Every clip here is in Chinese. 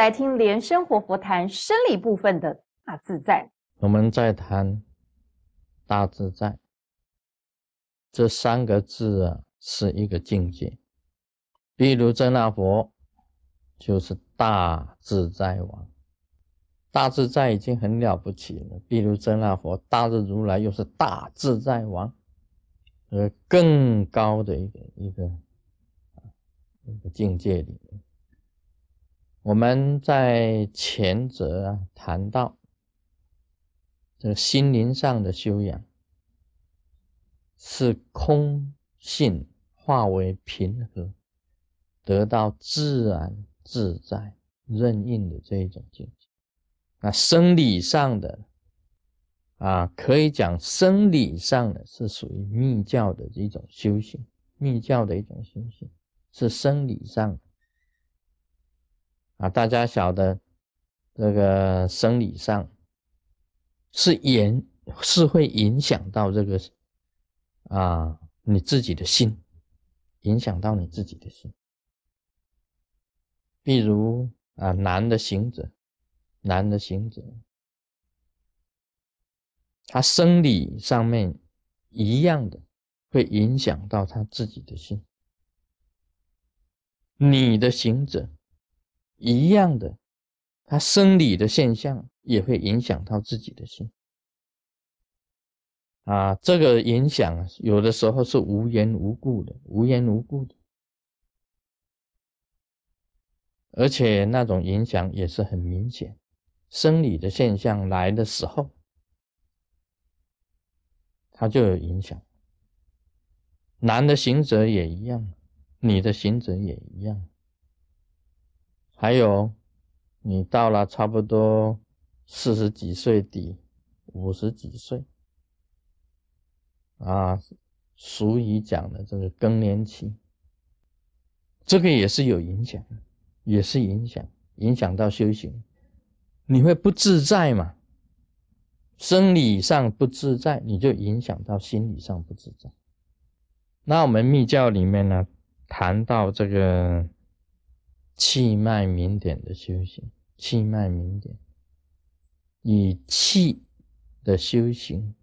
来听莲生活佛谈生理部分的大自在。我们再谈大自在这三个字啊，是一个境界。比如真那佛就是大自在王，大自在已经很了不起了。比如真那佛大日如来又是大自在王，呃，更高的一个一个一个境界里面。我们在前者啊谈到这个心灵上的修养，是空性化为平和，得到自然自在任运的这一种境界。那生理上的啊，可以讲生理上的是属于密教的一种修行，密教的一种修行是生理上。啊，大家晓得，这个生理上是影是会影响到这个啊你自己的心，影响到你自己的心。比如啊，男的行者，男的行者，他生理上面一样的会影响到他自己的心，你的行者。一样的，他生理的现象也会影响到自己的心啊。这个影响有的时候是无缘无故的，无缘无故的，而且那种影响也是很明显。生理的现象来的时候，它就有影响。男的行者也一样，女的行者也一样。还有，你到了差不多四十几岁底，五十几岁，啊，俗语讲的这个更年期，这个也是有影响，也是影响，影响到修行，你会不自在嘛？生理上不自在，你就影响到心理上不自在。那我们密教里面呢，谈到这个。气脉明点的修行，气脉明点，以气的修行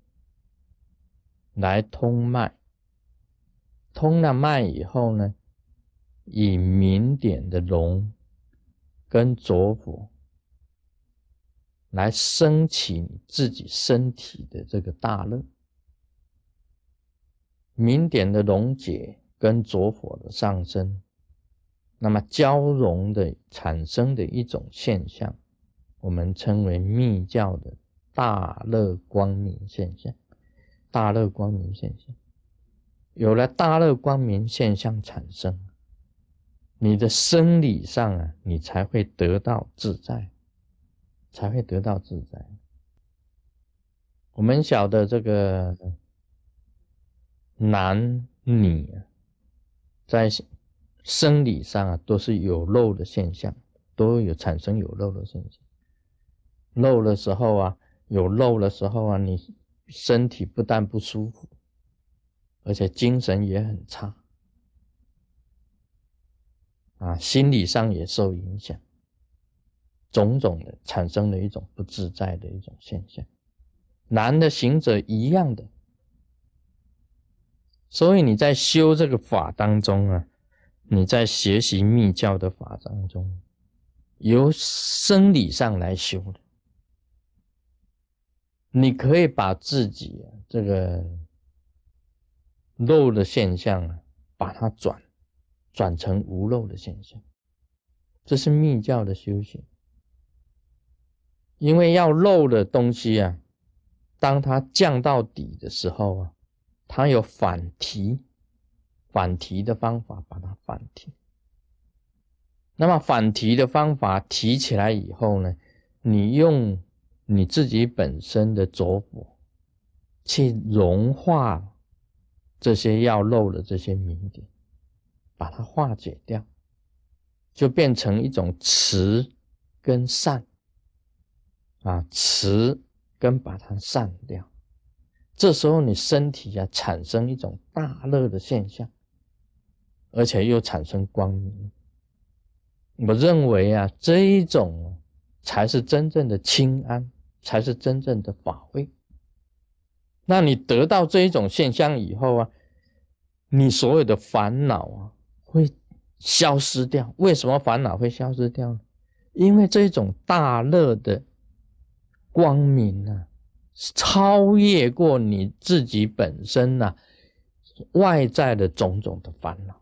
来通脉，通了脉以后呢，以明点的龙跟浊火来升起你自己身体的这个大热，明点的溶解跟浊火的上升。那么交融的产生的一种现象，我们称为密教的大乐光明现象。大乐光明现象，有了大乐光明现象产生，你的生理上啊，你才会得到自在，才会得到自在。我们晓得这个男女啊，在。生理上啊，都是有漏的现象，都有产生有漏的现象。漏的时候啊，有漏的时候啊，你身体不但不舒服，而且精神也很差，啊，心理上也受影响，种种的产生了一种不自在的一种现象。男的行者一样的，所以你在修这个法当中啊。你在学习密教的法当中，由生理上来修的，你可以把自己这个漏的现象啊，把它转转成无漏的现象，这是密教的修行。因为要漏的东西啊，当它降到底的时候啊，它有反提。反提的方法，把它反提。那么反提的方法提起来以后呢，你用你自己本身的着火去融化这些要漏的这些明点，把它化解掉，就变成一种慈跟善啊，慈跟把它散掉。这时候你身体啊产生一种大乐的现象。而且又产生光明，我认为啊，这一种才是真正的清安，才是真正的法会。那你得到这一种现象以后啊，你所有的烦恼啊会消失掉。为什么烦恼会消失掉呢？因为这种大乐的光明呢，超越过你自己本身呐外在的种种的烦恼，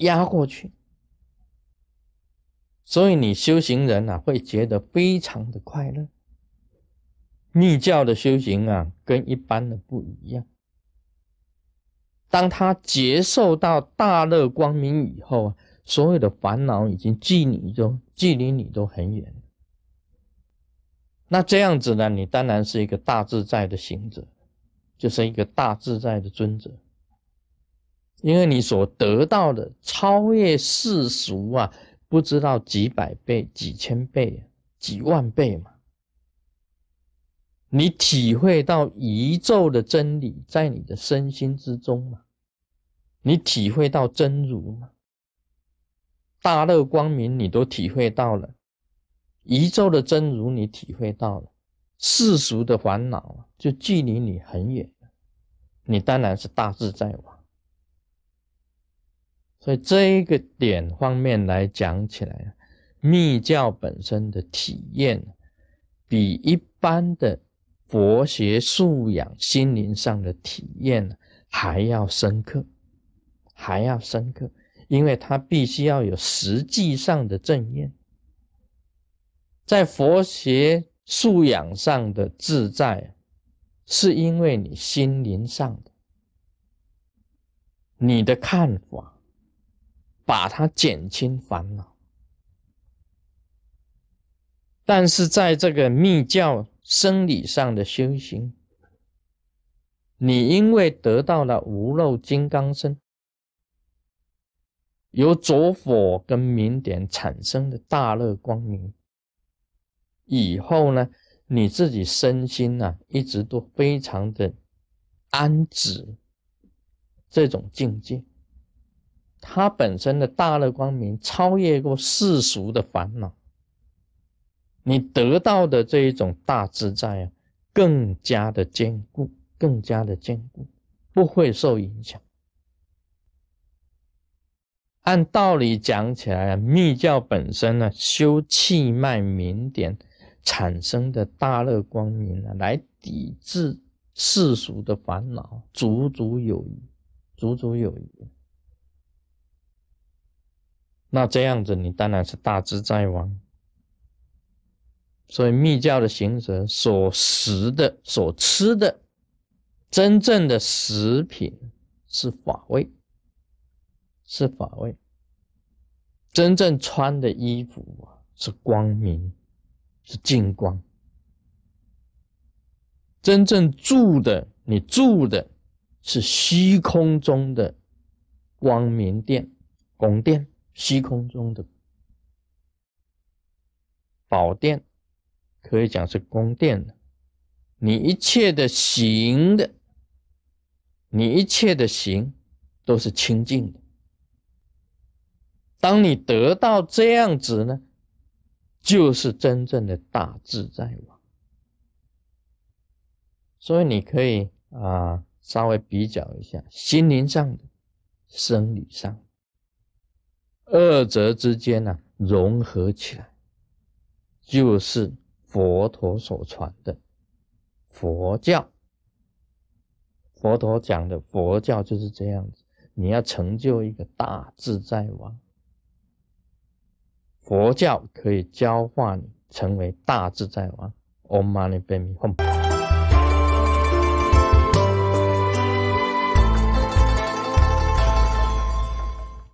压过去。所以你修行人啊，会觉得非常的快乐。密教的修行啊，跟一般的不一样。当他接受到大乐光明以后啊，所有的烦恼已经距离都距离你都很远。那这样子呢，你当然是一个大自在的行者，就是一个大自在的尊者，因为你所得到的超越世俗啊，不知道几百倍、几千倍、几万倍嘛。你体会到宇宙的真理在你的身心之中嘛？你体会到真如吗？大乐光明你都体会到了，宇宙的真如你体会到了，世俗的烦恼就距离你很远。你当然是大自在王。所以这一个点方面来讲起来，密教本身的体验比一般的。佛学素养、心灵上的体验还要深刻，还要深刻，因为它必须要有实际上的正验。在佛学素养上的自在，是因为你心灵上的你的看法，把它减轻烦恼。但是在这个密教。生理上的修行，你因为得到了无漏金刚身，由着火跟明点产生的大乐光明，以后呢，你自己身心呢，一直都非常的安止，这种境界，它本身的大乐光明超越过世俗的烦恼。你得到的这一种大自在啊，更加的坚固，更加的坚固，不会受影响。按道理讲起来啊，密教本身呢，修气脉明点产生的大乐光明啊，来抵制世俗的烦恼，足足有余，足足有余。那这样子，你当然是大自在王。所以密教的行者所食的、所吃的，真正的食品是法味，是法味。真正穿的衣服啊，是光明，是净光。真正住的，你住的是虚空中的光明殿、宫殿，虚空中的宝殿。可以讲是宫殿的，你一切的行的，你一切的行都是清净的。当你得到这样子呢，就是真正的大自在王。所以你可以啊，稍微比较一下心灵上的、生理上，二者之间呢融合起来，就是。佛陀所传的佛教，佛陀讲的佛教就是这样子。你要成就一个大自在王，佛教可以教化你成为大自在王。Om Mani Padme Hum。